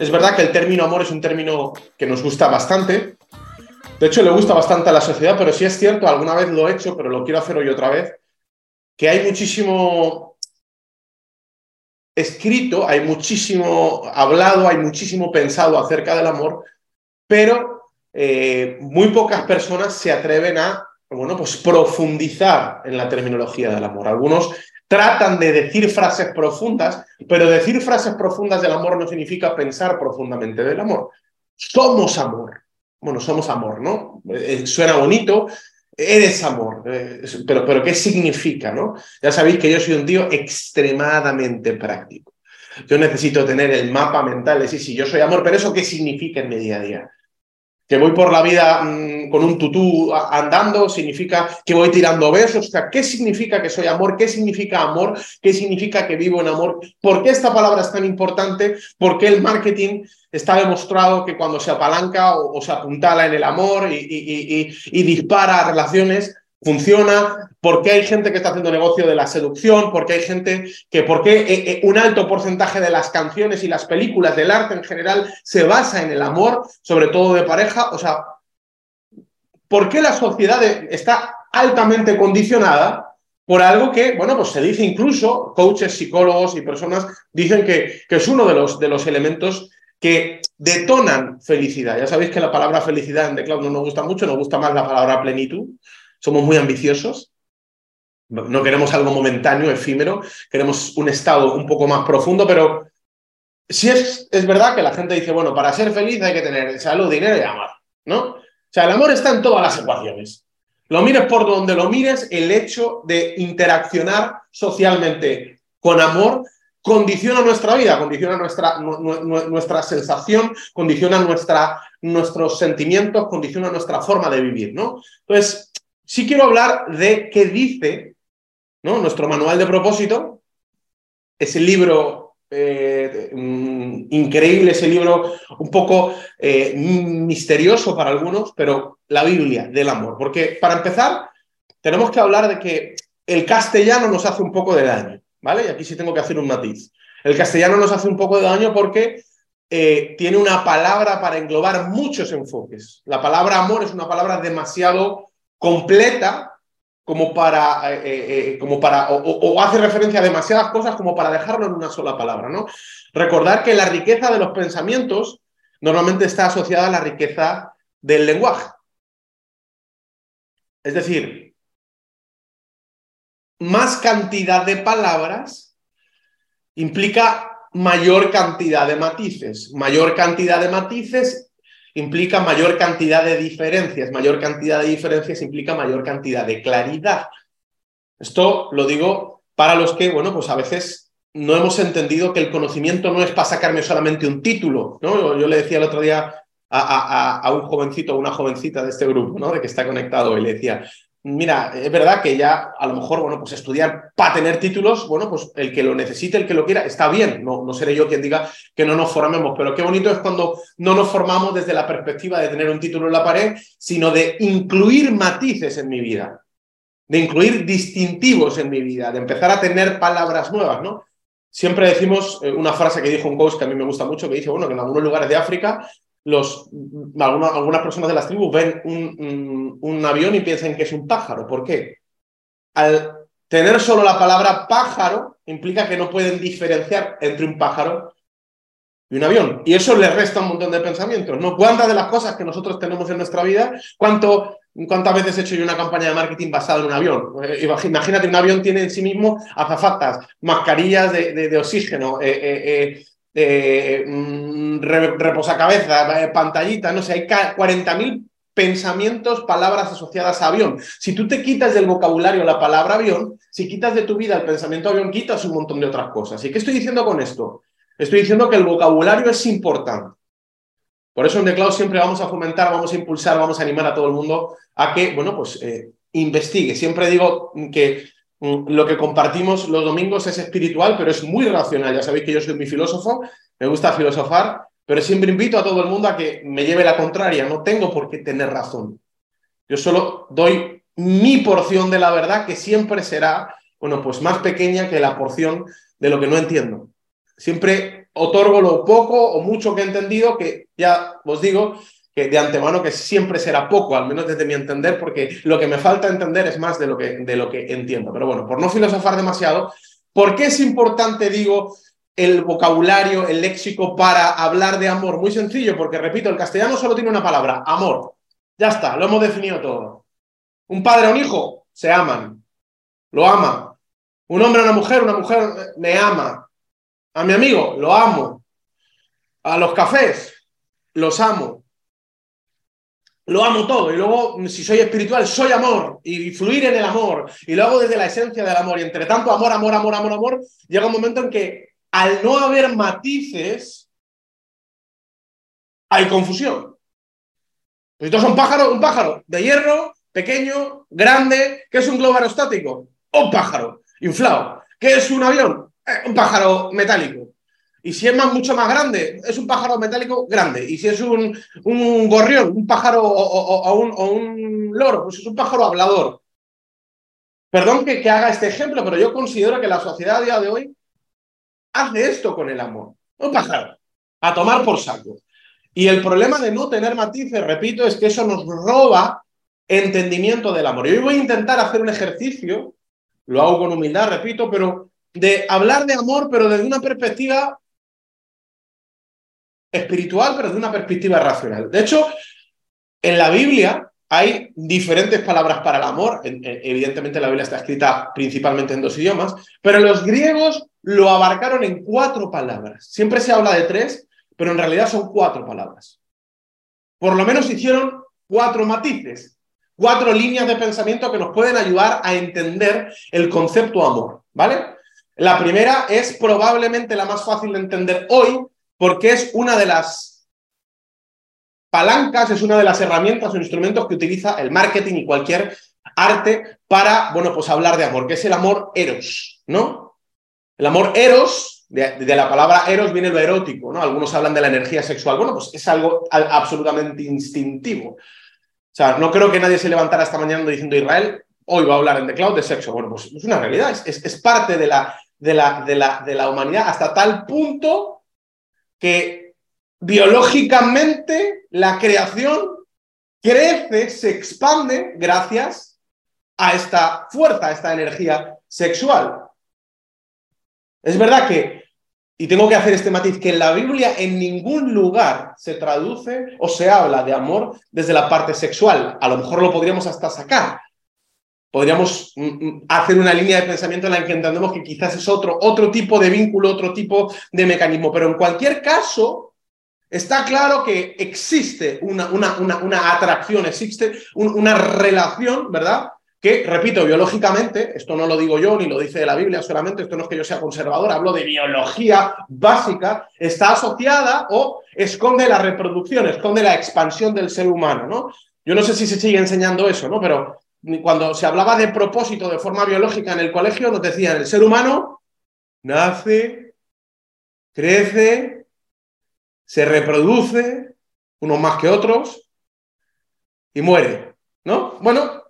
es verdad que el término amor es un término que nos gusta bastante. De hecho, le gusta bastante a la sociedad, pero sí es cierto, alguna vez lo he hecho, pero lo quiero hacer hoy otra vez, que hay muchísimo escrito, hay muchísimo hablado, hay muchísimo pensado acerca del amor, pero eh, muy pocas personas se atreven a bueno, pues profundizar en la terminología del amor. Algunos tratan de decir frases profundas, pero decir frases profundas del amor no significa pensar profundamente del amor. Somos amor. Bueno, somos amor, ¿no? Eh, suena bonito, eres amor, eh, pero, pero ¿qué significa, no? Ya sabéis que yo soy un tío extremadamente práctico. Yo necesito tener el mapa mental de sí, yo soy amor, pero ¿eso qué significa en mi día a día? Que voy por la vida mm, con un tutú andando, significa que voy tirando besos. O sea, ¿qué significa que soy amor? ¿Qué significa amor? ¿Qué significa que vivo en amor? ¿Por qué esta palabra es tan importante? ¿Por qué el marketing está demostrado que cuando se apalanca o, se apuntala en el amor y, y dispara relaciones, funciona, por qué hay gente que está haciendo negocio de la seducción, por qué hay gente que, por qué eh, eh, un alto porcentaje de las canciones y las películas del arte en general se basa en el amor, sobre todo de pareja, o sea, ¿por qué la sociedad está altamente condicionada por algo que, bueno, pues se dice incluso, coaches, psicólogos y personas dicen que, que es uno de los, de los elementos que detonan felicidad. Ya sabéis que la palabra felicidad en The Cloud no nos gusta mucho, nos gusta más la palabra plenitud somos muy ambiciosos, no queremos algo momentáneo, efímero, queremos un estado un poco más profundo, pero sí es, es verdad que la gente dice, bueno, para ser feliz hay que tener salud, dinero y amor, ¿no? O sea, el amor está en todas las ecuaciones. Lo mires por donde lo mires, el hecho de interaccionar socialmente con amor condiciona nuestra vida, condiciona nuestra, nuestra sensación, condiciona nuestra, nuestros sentimientos, condiciona nuestra forma de vivir, ¿no? Entonces, sí quiero hablar de qué dice ¿no? nuestro manual de propósito, ese libro eh, increíble, ese libro un poco eh, misterioso para algunos, pero la Biblia del amor. Porque para empezar, tenemos que hablar de que el castellano nos hace un poco de daño, ¿vale? Y aquí sí tengo que hacer un matiz. El castellano nos hace un poco de daño porque eh, tiene una palabra para englobar muchos enfoques. La palabra amor es una palabra demasiado completa como para, eh, eh, eh, como para o, hace referencia a demasiadas cosas como para dejarlo en una sola palabra, ¿no? Recordar que la riqueza de los pensamientos normalmente está asociada a la riqueza del lenguaje. Es decir, más cantidad de palabras implica mayor cantidad de matices. Mayor cantidad de matices implica mayor cantidad de diferencias. Mayor cantidad de diferencias implica mayor cantidad de claridad. Esto lo digo para los que, bueno, pues a veces no hemos entendido que el conocimiento no es para sacarme solamente un título, ¿no? Yo, le decía el otro día a, un jovencito una jovencita de este grupo, ¿no? De que está conectado y le decía, mira, es verdad que ya a lo mejor, bueno, pues estudiar para tener títulos, bueno, pues el que lo necesite, el que lo quiera, está bien. No, no seré yo quien diga que no nos formemos, pero qué bonito es cuando no nos formamos desde la perspectiva de tener un título en la pared, sino de incluir matices en mi vida, de incluir distintivos en mi vida, de empezar a tener palabras nuevas, ¿no? Siempre decimos eh, una frase que dijo un coach que a mí me gusta mucho, que dice, bueno, que en algunos lugares de África los, algunas, personas de las tribus ven un, un, avión y piensan que es un pájaro. ¿Por qué? Al tener solo la palabra pájaro implica que no pueden diferenciar entre un pájaro y un avión. Y eso les resta un montón de pensamientos. ¿no? ¿Cuántas de las cosas que nosotros tenemos en nuestra vida, cuánto, cuántas veces he hecho yo una campaña de marketing basada en un avión? Eh, imagínate, un avión tiene en sí mismo azafatas, mascarillas de, de, oxígeno, eh, eh, eh, mm, reposacabezas, eh, pantallita, no sé, hay 40.000 pensamientos, palabras asociadas a avión. Si tú te quitas del vocabulario la palabra avión, si quitas de tu vida el pensamiento avión, quitas un montón de otras cosas. ¿Y qué estoy diciendo con esto? Estoy diciendo que el vocabulario es importante. Por eso en The Cloud siempre vamos a fomentar, vamos a impulsar, vamos a animar a todo el mundo a que, bueno, pues eh, investigue. Siempre digo que lo que compartimos los domingos es espiritual, pero es muy racional. Ya sabéis que yo soy mi filósofo, me gusta filosofar, pero siempre invito a todo el mundo a que me lleve la contraria. No tengo por qué tener razón. Yo solo doy mi porción de la verdad, que siempre será, bueno, pues más pequeña que la porción de lo que no entiendo. Siempre otorgo lo poco o mucho que he entendido, que ya os digo que de antemano que siempre será poco, al menos desde mi entender, porque lo que me falta entender es más de lo que, de lo que entiendo. Pero bueno, por no filosofar demasiado, ¿por qué es importante, digo, el vocabulario, el léxico para hablar de amor? Muy sencillo, porque repito, el castellano solo tiene una palabra, amor. Ya está, lo hemos definido todo. Un padre o un hijo se aman, lo ama. Un hombre o una mujer, una mujer me ama. A mi amigo, lo amo. A los cafés, los amo. Lo amo todo. Y luego, si soy espiritual, soy amor. Y fluir en el amor. Y lo hago desde la esencia del amor. Y entre tanto, amor, amor, amor, amor, amor, llega un momento en que al no haber matices, hay confusión. Pues son pájaros, un pájaro de hierro, pequeño, grande. ¿Qué es un globo aerostático? Un pájaro inflado. ¿Qué es un avión? Eh, un pájaro metálico. Y si es más, mucho más grande, es un pájaro metálico grande. Y si es un, un gorrión, un pájaro o, un, un, loro, pues es un pájaro hablador. Perdón que, que, haga este ejemplo, pero yo considero que la sociedad a día de hoy hace esto con el amor. Un pájaro, a tomar por saco. Y el problema de no tener matices, repito, es que eso nos roba entendimiento del amor. Y hoy voy a intentar hacer un ejercicio, lo hago con humildad, repito, pero de hablar de amor, pero desde una perspectiva espiritual, pero desde una perspectiva racional. De hecho, en la Biblia hay diferentes palabras para el amor. Evidentemente la Biblia está escrita principalmente en dos idiomas, pero los griegos lo abarcaron en cuatro palabras. Siempre se habla de tres, pero en realidad son cuatro palabras. Por lo menos hicieron cuatro matices, cuatro líneas de pensamiento que nos pueden ayudar a entender el concepto amor, ¿vale? La primera es probablemente la más fácil de entender hoy, porque es una de las palancas, es una de las herramientas o instrumentos que utiliza el marketing y cualquier arte para, bueno, pues hablar de amor, que es el amor eros, ¿no? El amor eros, de, la palabra eros viene lo erótico, ¿no? Algunos hablan de la energía sexual. Bueno, pues es algo absolutamente instintivo. O sea, no creo que nadie se levantara esta mañana diciendo Israel, hoy va a hablar en The Cloud de sexo. Bueno, pues es una realidad, es, es parte de la, de, la, de, la, de la humanidad hasta tal punto que biológicamente la creación crece, se expande gracias a esta fuerza, a esta energía sexual. Es verdad que, y tengo que hacer este matiz, que en la Biblia en ningún lugar se traduce o se habla de amor desde la parte sexual. A lo mejor lo podríamos hasta sacar, podríamos mm, mm, hacer una línea de pensamiento en la que entendemos que quizás es otro, otro tipo de vínculo, otro tipo de mecanismo. Pero en cualquier caso, está claro que existe una, una, una, atracción, existe una relación, ¿verdad? Que, repito, biológicamente, esto no lo digo yo ni lo dice la Biblia solamente, esto no es que yo sea conservador, hablo de biología básica, está asociada o esconde la reproducción, esconde la expansión del ser humano, ¿no? Yo no sé si se sigue enseñando eso, ¿no? Pero cuando se hablaba de propósito de forma biológica en el colegio, nos decían, el ser humano nace, crece, se reproduce, unos más que otros, y muere, ¿no? Bueno,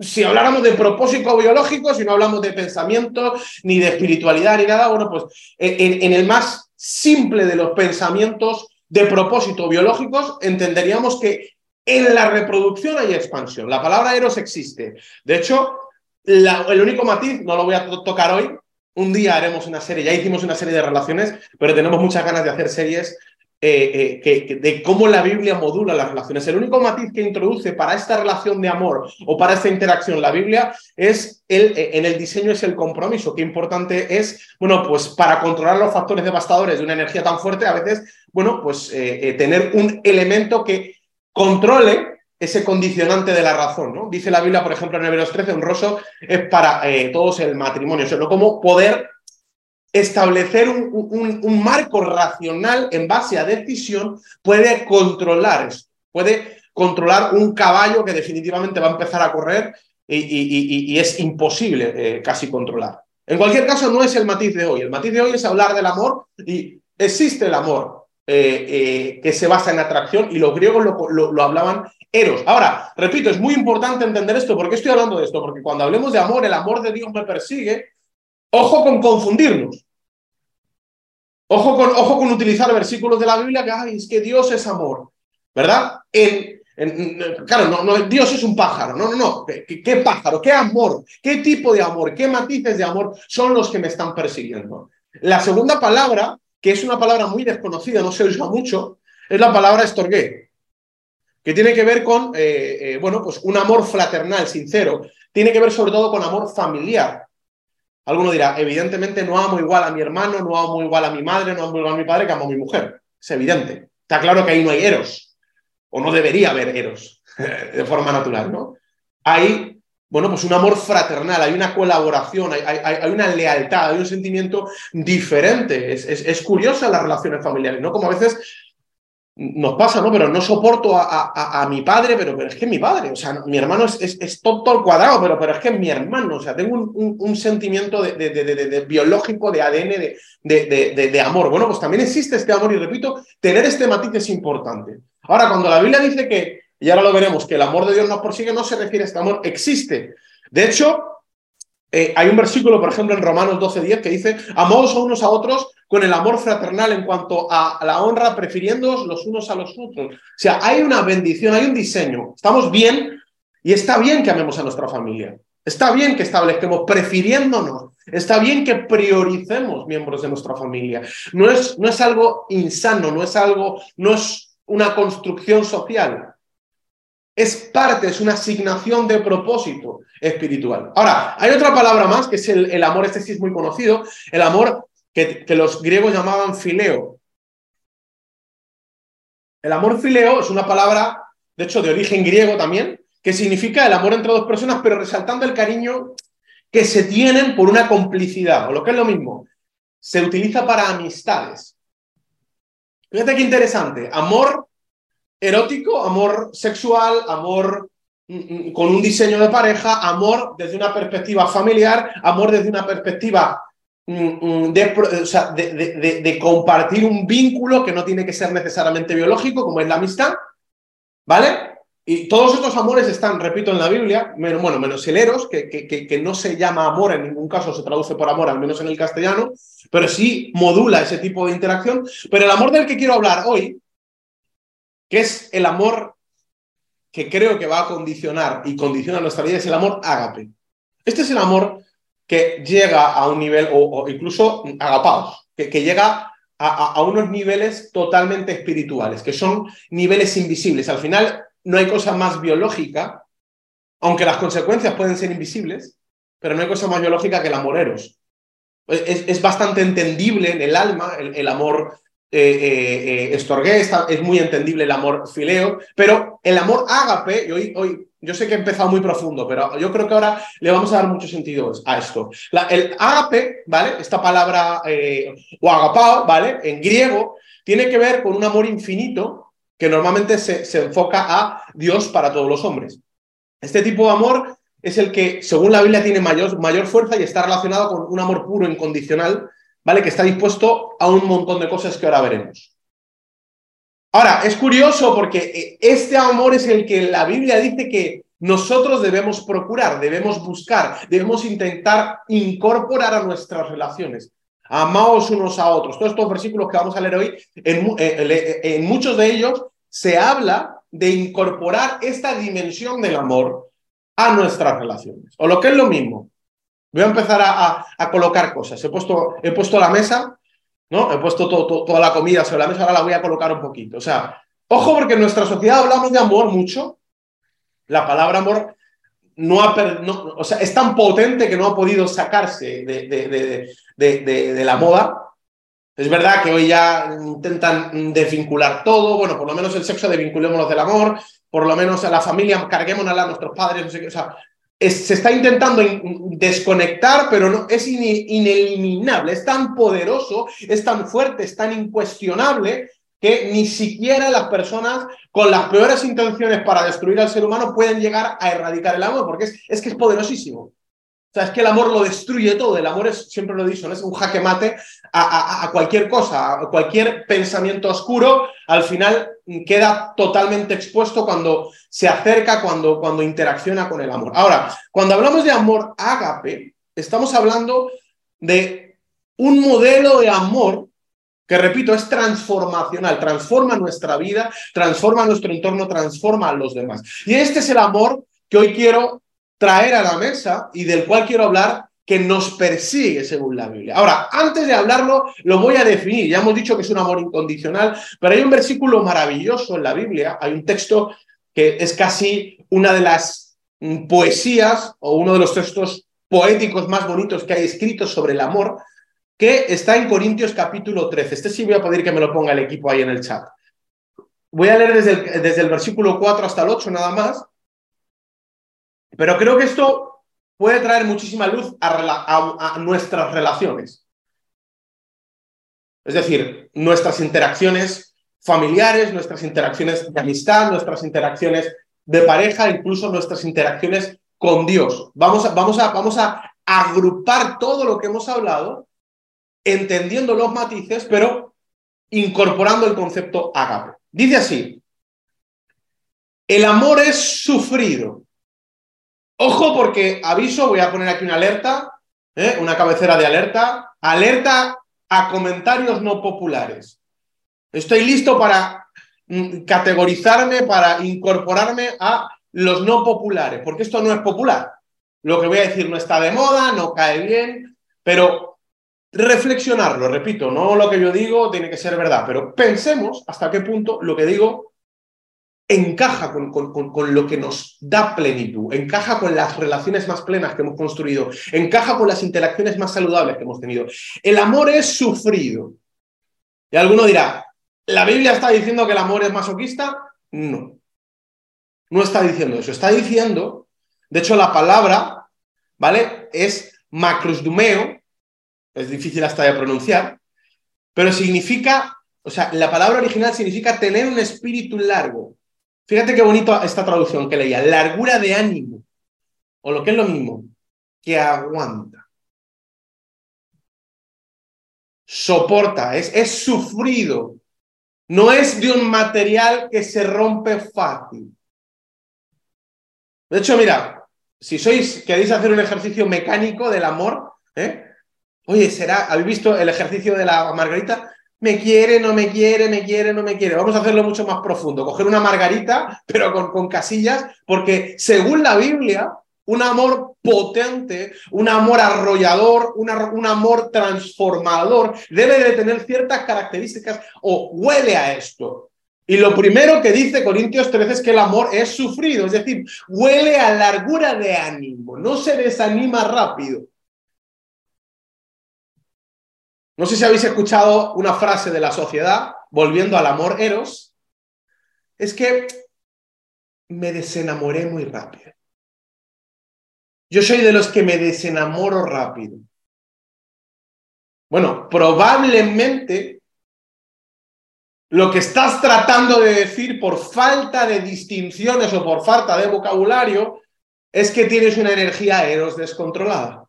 si habláramos de propósito biológico, si no hablamos de pensamiento, ni de espiritualidad, ni nada, bueno, pues en, en el más simple de los pensamientos de propósito biológicos, entenderíamos que en la reproducción hay expansión. La palabra eros existe. De hecho, el único matiz, no lo voy a tocar hoy, un día haremos una serie, ya hicimos una serie de relaciones, pero tenemos muchas ganas de hacer series eh, eh, de cómo la Biblia modula las relaciones. El único matiz que introduce para esta relación de amor o para esta interacción la Biblia es el, eh, en el diseño es el compromiso. Qué importante es, bueno, pues para controlar los factores devastadores de una energía tan fuerte, a veces, bueno, pues tener un elemento que controle ese condicionante de la razón. ¿no? Dice la Biblia, por ejemplo, en Hebreos 13, honroso es para eh, todos el matrimonio, sino como poder establecer un, marco racional en base a decisión puede controlar esto, puede controlar un caballo que definitivamente va a empezar a correr y, es imposible eh, casi controlar. En cualquier caso, no es el matiz de hoy. El matiz de hoy es hablar del amor y existe el amor, eh, eh, que se basa en atracción y los griegos lo, hablaban eros. Ahora, repito, es muy importante entender esto. ¿Por qué estoy hablando de esto? Porque cuando hablemos de amor, el amor de Dios me persigue. Ojo con confundirnos. Ojo con, ojo con utilizar versículos de la Biblia que, ay, es que Dios es amor, ¿verdad? En, claro, no, no, Dios es un pájaro, no, no, no. ¿Qué, ¿Qué, pájaro? ¿Qué amor? ¿Qué tipo de amor? ¿Qué matices de amor son los que me están persiguiendo? La segunda palabra, que es una palabra muy desconocida, no se usa mucho, es la palabra estorgué, que tiene que ver con, eh, eh, bueno, pues un amor fraternal, sincero. Tiene que ver sobre todo con amor familiar. Alguno dirá, evidentemente no amo igual a mi hermano, no amo igual a mi madre, no amo igual a mi padre que amo a mi mujer. Es evidente. Está claro que ahí no hay eros, o no debería haber eros de forma natural, ¿no? Hay, bueno, pues un amor fraternal, hay una colaboración, hay, una lealtad, hay un sentimiento diferente. Es, es, es curiosa las relaciones familiares, ¿no? Como a veces nos pasa, ¿no? Pero no soporto a, mi padre, pero, pero, es que es mi padre, o sea, mi hermano es, es, todo, al cuadrado, pero, pero es que es mi hermano, o sea, tengo un, sentimiento de, de, biológico, de ADN, de, amor. Bueno, pues también existe este amor y repito, tener este matiz es importante. Ahora, cuando la Biblia dice que, y ahora lo veremos, que el amor de Dios nos persigue, no se refiere a este amor, existe. De hecho, eh, hay un versículo, por ejemplo, en Romanos 12.10 que dice, amaos a unos a otros con el amor fraternal en cuanto a la honra, prefiriéndoos los unos a los otros. O sea, hay una bendición, hay un diseño. Estamos bien y está bien que amemos a nuestra familia. Está bien que establezcamos prefiriéndonos. Está bien que prioricemos miembros de nuestra familia. No es, no es algo insano, no es algo, no es una construcción social es parte, es una asignación de propósito espiritual. Ahora, hay otra palabra más, que es el, amor, este sí es muy conocido, el amor que, que, los griegos llamaban fileo. El amor fileo es una palabra, de hecho, de origen griego también, que significa el amor entre dos personas, pero resaltando el cariño que se tienen por una complicidad, o lo que es lo mismo, se utiliza para amistades. Fíjate qué interesante, amor erótico, amor sexual, amor mm, mm, con un diseño de pareja, amor desde una perspectiva familiar, amor desde una perspectiva mm, de, compartir un vínculo que no tiene que ser necesariamente biológico, como es la amistad, ¿vale? Y todos estos amores están, repito, en la Biblia, menos, bueno, menos el eros, que, que, que, no se llama amor en ningún caso, se traduce por amor, al menos en el castellano, pero sí modula ese tipo de interacción. Pero el amor del que quiero hablar hoy que es el amor que creo que va a condicionar y condiciona nuestra vida, es el amor ágape. Este es el amor que llega a un nivel, o, incluso agapados, que, que llega a, unos niveles totalmente espirituales, que son niveles invisibles. Al final no hay cosa más biológica, aunque las consecuencias pueden ser invisibles, pero no hay cosa más biológica que el amor eros. Es, es bastante entendible en el alma el, el amor eh, eh, eh, estorgué, es muy entendible el amor fileo, pero el amor ágape, y hoy, hoy yo sé que he empezado muy profundo, pero yo creo que ahora le vamos a dar mucho sentido a esto. el ágape, ¿vale? Esta palabra, o agapao, ¿vale? En griego, tiene que ver con un amor infinito que normalmente se, se enfoca a Dios para todos los hombres. Este tipo de amor es el que, según la Biblia, tiene mayor, mayor fuerza y está relacionado con un amor puro, incondicional, ¿vale? Que está dispuesto a un montón de cosas que ahora veremos. Ahora, es curioso porque eh, este amor es el que la Biblia dice que nosotros debemos procurar, debemos buscar, debemos intentar incorporar a nuestras relaciones. Amaos unos a otros. Todos estos versículos que vamos a leer hoy, en, eh, en muchos de ellos se habla de incorporar esta dimensión del amor a nuestras relaciones. O lo que es lo mismo, Voy a empezar a, colocar cosas. He puesto, he puesto la mesa, ¿no? He puesto toda la comida sobre la mesa, ahora la voy a colocar un poquito. O sea, ojo porque en nuestra sociedad hablamos de amor mucho. La palabra amor no ha, o sea, es tan potente que no ha podido sacarse de, de, la moda. Es verdad que hoy ya intentan desvincular todo, bueno, por lo menos el sexo desvinculémonos del amor, por lo menos a la familia carguémonos a nuestros padres, no sé qué, o sea, se está intentando desconectar, pero no, es ineliminable, es tan poderoso, es tan fuerte, es tan incuestionable que ni siquiera las personas con las peores intenciones para destruir al ser humano pueden llegar a erradicar el amor, porque es, que es poderosísimo. O sea, es que el amor lo destruye todo. El amor es, siempre lo he dicho, es un jaque mate a, cualquier cosa, a cualquier pensamiento oscuro. Al final queda totalmente expuesto cuando se acerca, cuando, cuando interacciona con el amor. Ahora, cuando hablamos de amor ágape, estamos hablando de un modelo de amor que repito, es transformacional, transforma nuestra vida, transforma nuestro entorno, transforma a los demás. Y este es el amor que hoy quiero traer a la mesa y del cual quiero hablar que nos persigue según la Biblia. Ahora, antes de hablarlo, lo voy a definir. Ya hemos dicho que es un amor incondicional, pero hay un versículo maravilloso en la Biblia, hay un texto que es casi una de las mm, poesías o uno de los textos poéticos más bonitos que hay escritos sobre el amor, que está en Corintios capítulo 13. Este sí voy a pedir que me lo ponga el equipo ahí en el chat. Voy a leer desde el, desde el versículo 4 hasta el 8 nada más, pero creo que esto puede traer muchísima luz a, nuestras relaciones. Es decir, nuestras interacciones familiares, nuestras interacciones de amistad, nuestras interacciones de pareja, incluso nuestras interacciones con Dios. Vamos a, vamos a, vamos a agrupar todo lo que hemos hablado, entendiendo los matices, pero incorporando el concepto agape. Dice así, el amor es sufrido, Ojo porque aviso, voy a poner aquí una alerta, ¿eh? una cabecera de alerta, alerta a comentarios no populares. Estoy listo para mm, categorizarme, para incorporarme a los no populares, porque esto no es popular. Lo que voy a decir no está de moda, no cae bien, pero reflexionarlo, repito, no lo que yo digo tiene que ser verdad, pero pensemos hasta qué punto lo que digo encaja con, con, lo que nos da plenitud, encaja con las relaciones más plenas que hemos construido, encaja con las interacciones más saludables que hemos tenido. El amor es sufrido. Y alguno dirá, ¿la Biblia está diciendo que el amor es masoquista? No. No está diciendo eso. Está diciendo, de hecho la palabra, ¿vale? Es macrosdumeo, es difícil hasta de pronunciar, pero significa, o sea, la palabra original significa tener un espíritu largo, Fíjate qué bonito esta traducción que leía, largura de ánimo, o lo que es lo mismo, que aguanta. Soporta, es, es sufrido, no es de un material que se rompe fácil. De hecho, mira, si sois, queréis hacer un ejercicio mecánico del amor, ¿eh? Oye, será, ¿habéis visto el ejercicio de la margarita? Me quiere, no me quiere, me quiere, no me quiere. Vamos a hacerlo mucho más profundo, coger una margarita, pero con, casillas, porque según la Biblia, un amor potente, un amor arrollador, un amor transformador, debe de tener ciertas características o huele a esto. Y lo primero que dice Corintios 13 es que el amor es sufrido, es decir, huele a largura de ánimo, no se desanima rápido. No sé si habéis escuchado una frase de la sociedad, volviendo al amor eros, es que me desenamoré muy rápido. Yo soy de los que me desenamoro rápido. Bueno, probablemente lo que estás tratando de decir por falta de distinciones o por falta de vocabulario es que tienes una energía eros descontrolada.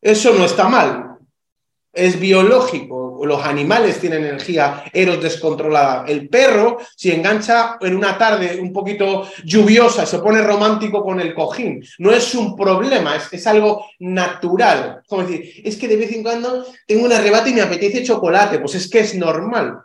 Eso no está mal, es biológico. Los animales tienen energía eros descontrolada. El perro, si engancha en una tarde un poquito lluviosa, se pone romántico con el cojín. No es un problema, es, algo natural. Como decir, es que de vez en cuando tengo un arrebato y me apetece chocolate. Pues es que es normal.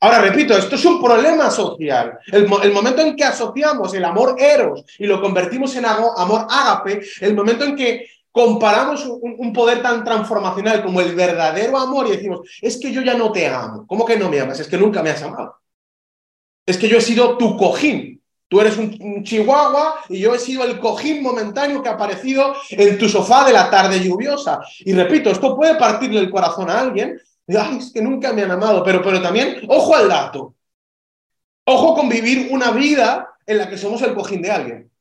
Ahora repito, esto es un problema social. El, el, momento en que asociamos el amor eros y lo convertimos en amor ágape, el momento en que comparamos un, poder tan transformacional como el verdadero amor y decimos, es que yo ya no te amo. ¿Cómo que no me amas? Es que nunca me has amado. Es que yo he sido tu cojín. Tú eres un, chihuahua y yo he sido el cojín momentáneo que ha aparecido en tu sofá de la tarde lluviosa. Y repito, esto puede partirle el corazón a alguien. Ay, es que nunca me han amado. Pero, pero también, ojo al dato. Ojo con vivir una vida en la que somos el cojín de alguien.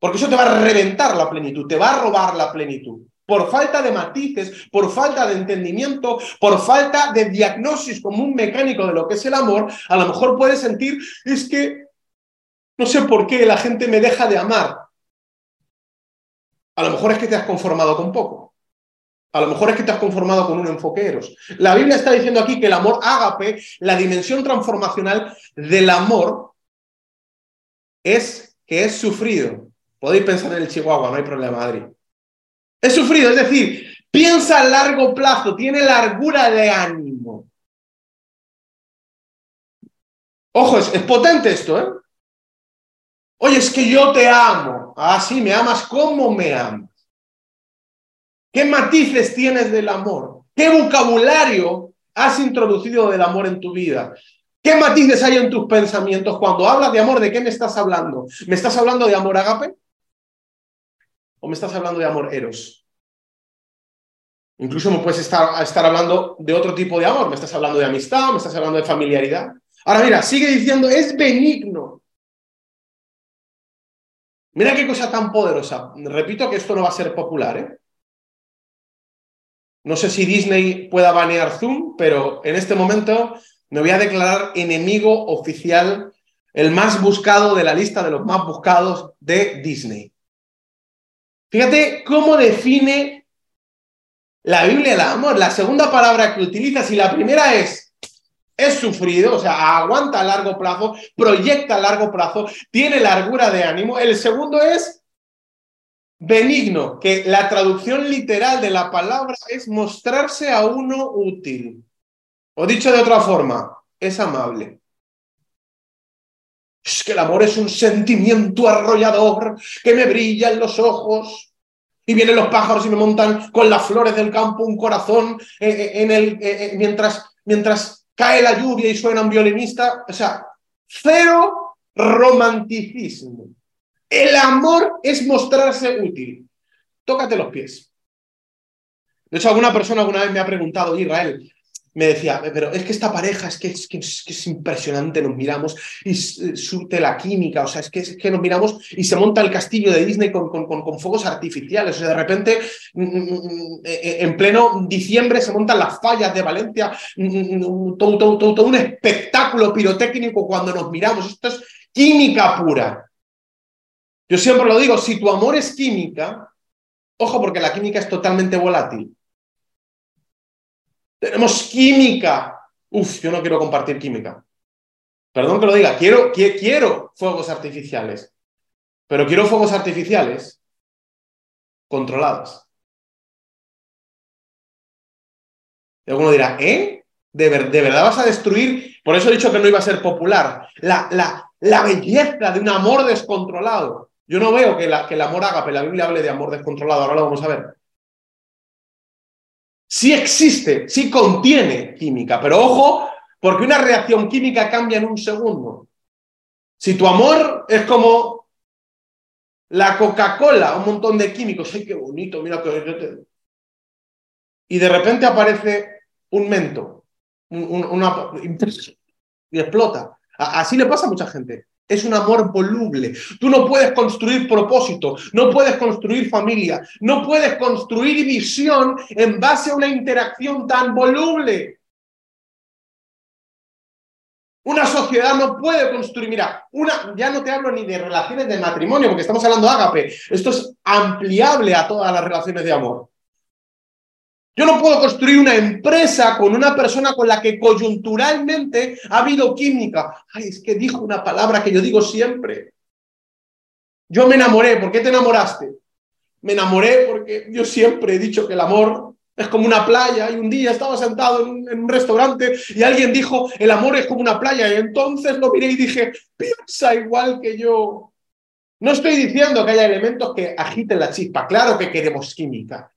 Porque eso te va a reventar la plenitud, te va a robar la plenitud. Por falta de matices, por falta de entendimiento, por falta de diagnosis como un mecánico de lo que es el amor, a lo mejor puedes sentir, es que no sé por qué la gente me deja de amar. A lo mejor es que te has conformado con poco. A lo mejor es que te has conformado con un enfoque eros. La Biblia está diciendo aquí que el amor ágape, la dimensión transformacional del amor, es que es sufrido. Podéis pensar en el Chihuahua, no hay problema, Adri. He sufrido, es decir, piensa a largo plazo, tiene largura de ánimo. Ojo, es, potente esto, ¿eh? Oye, es que yo te amo. Ah, sí, me amas como me amas. ¿Qué matices tienes del amor? ¿Qué vocabulario has introducido del amor en tu vida? ¿Qué matices hay en tus pensamientos? Cuando hablas de amor, ¿de qué me estás hablando? ¿Me estás hablando de amor agape? ¿O me estás hablando de amor eros? Incluso me puedes estar, estar hablando de otro tipo de amor. Me estás hablando de amistad, me estás hablando de familiaridad. Ahora mira, sigue diciendo, es benigno. Mira qué cosa tan poderosa. Repito que esto no va a ser popular, ¿eh? No sé si Disney pueda banear Zoom, pero en este momento me voy a declarar enemigo oficial, el más buscado de la lista de los más buscados de Disney. Fíjate cómo define la Biblia el amor. La segunda palabra que utiliza, si la primera es es sufrido, o sea, aguanta a largo plazo, proyecta a largo plazo, tiene largura de ánimo. El segundo es benigno, que la traducción literal de la palabra es mostrarse a uno útil. O dicho de otra forma, es amable. Es que el amor es un sentimiento arrollador que me brilla en los ojos. Y vienen los pájaros y me montan con las flores del campo un corazón eh, eh, en el, eh, mientras, mientras cae la lluvia y suena un violinista. O sea, cero romanticismo. El amor es mostrarse útil. Tócate los pies. De hecho, alguna persona alguna vez me ha preguntado, Israel, me decía, pero es que esta pareja es que es, que es, impresionante, nos miramos y surte la química, o sea, es que, es que nos miramos y se monta el castillo de Disney con, con, con, fuegos artificiales, o sea, de repente mm, mm, mm, eh, eh, en pleno diciembre se montan las fallas de Valencia, todo, todo, todo un espectáculo pirotécnico cuando nos miramos, esto es química pura. Yo siempre lo digo, si tu amor es química, ojo porque la química es totalmente volátil. Tenemos química. Uf, yo no quiero compartir química. Perdón que lo diga, quiero, quiero fuegos artificiales, pero quiero fuegos artificiales controlados. Y alguno dirá, ¿eh? ¿De, ¿De, verdad vas a destruir? Por eso he dicho que no iba a ser popular. La, belleza de un amor descontrolado. Yo no veo que, la, que el amor pero la Biblia hable de amor descontrolado, ahora lo vamos a ver sí existe, sí contiene química, pero ojo, porque una reacción química cambia en un segundo. Si tu amor es como la Coca-Cola, un montón de químicos, ¡ay, qué bonito! Mira. Y de repente aparece un mento, una... y explota. Así le pasa a mucha gente es un amor voluble. Tú no puedes construir propósito, no puedes construir familia, no puedes construir visión en base a una interacción tan voluble. Una sociedad no puede construir, mira, una, ya no te hablo ni de relaciones de matrimonio, porque estamos hablando de ágape, esto es ampliable a todas las relaciones de amor. Yo no puedo construir una empresa con una persona con la que coyunturalmente ha habido química. Ay, es que dijo una palabra que yo digo siempre. Yo me enamoré. ¿Por qué te enamoraste? Me enamoré porque yo siempre he dicho que el amor es como una playa y un día estaba sentado en un, restaurante y alguien dijo, el amor es como una playa y entonces lo miré y dije, piensa igual que yo. No estoy diciendo que haya elementos que agiten la chispa, claro que queremos química,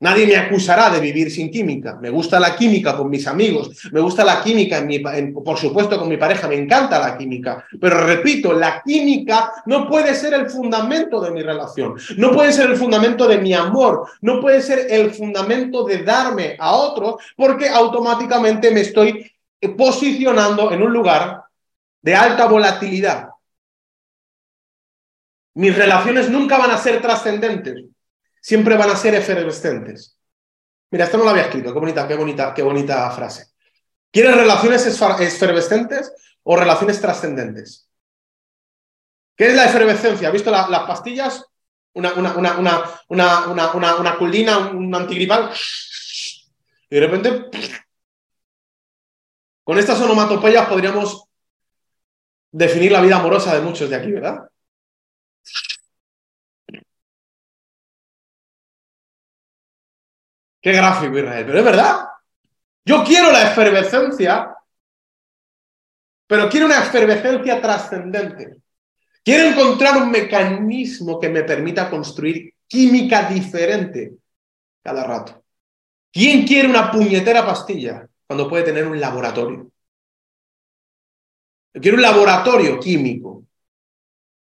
Nadie me acusará de vivir sin química. Me gusta la química con mis amigos, me gusta la química, en por supuesto, con mi pareja, me encanta la química. Pero repito, la química no puede ser el fundamento de mi relación, no puede ser el fundamento de mi amor, no puede ser el fundamento de darme a otros, porque automáticamente me estoy posicionando en un lugar de alta volatilidad. Mis relaciones nunca van a ser trascendentes siempre van a ser efervescentes. Mira, esto no lo había escrito, qué bonita, qué bonita, qué bonita frase. ¿Quieres relaciones efervescentes o relaciones trascendentes? ¿Qué es la efervescencia? ¿Has visto las pastillas? Una, una, una, una, una, culina, un antigripal. Y de repente, con estas onomatopeyas podríamos definir la vida amorosa de muchos de aquí, ¿verdad? Qué gráfico, Israel, pero es verdad. Yo quiero la efervescencia, pero quiero una efervescencia trascendente. Quiero encontrar un mecanismo que me permita construir química diferente cada rato. ¿Quién quiere una puñetera pastilla cuando puede tener un laboratorio? Yo quiero un laboratorio químico.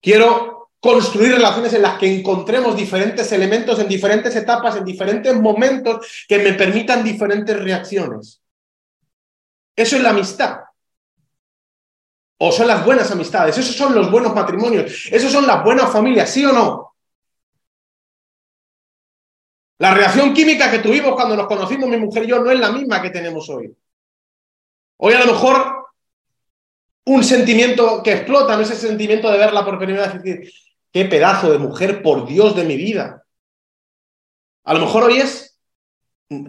Quiero construir relaciones en las que encontremos diferentes elementos en diferentes etapas, en diferentes momentos que me permitan diferentes reacciones. Eso es la amistad. O son las buenas amistades, esos son los buenos matrimonios, esos son las buenas familias, ¿sí o no? La reacción química que tuvimos cuando nos conocimos mi mujer y yo no es la misma que tenemos hoy. Hoy a lo mejor un sentimiento que explota, no es ese sentimiento de verla por primera vez decir, qué pedazo de mujer, por Dios de mi vida. A lo mejor hoy es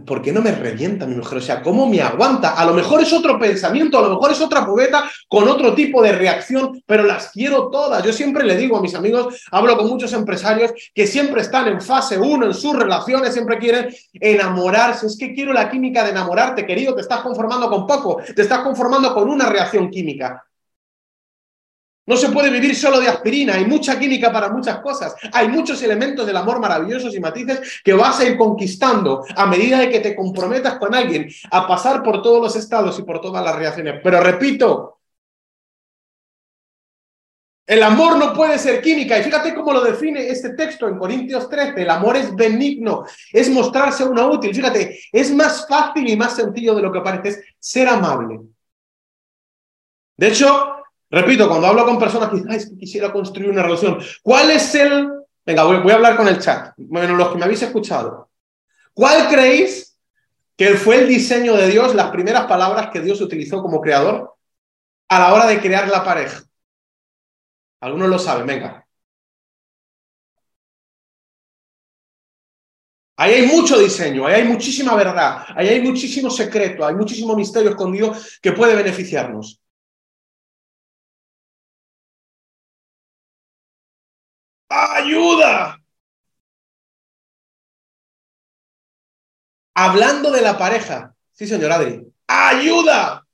¿por qué no me revienta mi mujer? O sea, ¿cómo me aguanta? A lo mejor es otro pensamiento, a lo mejor es otra poeta con otro tipo de reacción, pero las quiero todas. Yo siempre le digo a mis amigos, hablo con muchos empresarios que siempre están en fase uno en sus relaciones, siempre quieren enamorarse. Es que quiero la química de enamorarte, querido, te estás conformando con poco, te estás conformando con una reacción química. No se puede vivir solo de aspirina, hay mucha química para muchas cosas, hay muchos elementos del amor maravillosos y matices que vas a ir conquistando a medida de que te comprometas con alguien a pasar por todos los estados y por todas las reacciones. Pero repito, el amor no puede ser química. Y fíjate cómo lo define este texto en Corintios 13. El amor es benigno, es mostrarse uno útil. Fíjate, es más fácil y más sencillo de lo que parece, ser amable. De hecho, Repito, cuando hablo con personas que dicen, quisiera construir una relación, ¿cuál es el... Venga, voy, a hablar con el chat, bueno, los que me habéis escuchado. ¿Cuál creéis que fue el diseño de Dios, las primeras palabras que Dios utilizó como creador a la hora de crear la pareja? Algunos lo saben, venga. Ahí hay mucho diseño, ahí hay muchísima verdad, ahí hay muchísimo secreto, hay muchísimo misterio escondido que puede beneficiarnos. Ayuda. Hablando de la pareja, sí señor Adri, ayuda.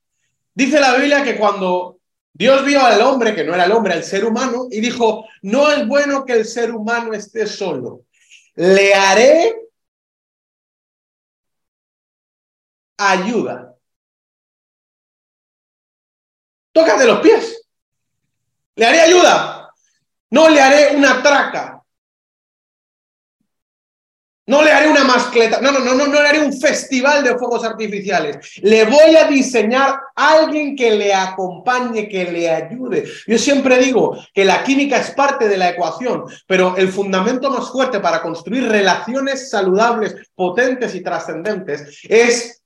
Dice la Biblia que cuando Dios vio al hombre, que no era el hombre, el ser humano, y dijo, no es bueno que el ser humano esté solo. Le haré ayuda. Tócate los pies. Le haré ayuda. No le haré una traca. No le haré una mascleta. No, no, no, no, no le haré un festival de fuegos artificiales. Le voy a diseñar a alguien que le acompañe, que le ayude. Yo siempre digo que la química es parte de la ecuación, pero el fundamento más fuerte para construir relaciones saludables, potentes y trascendentes es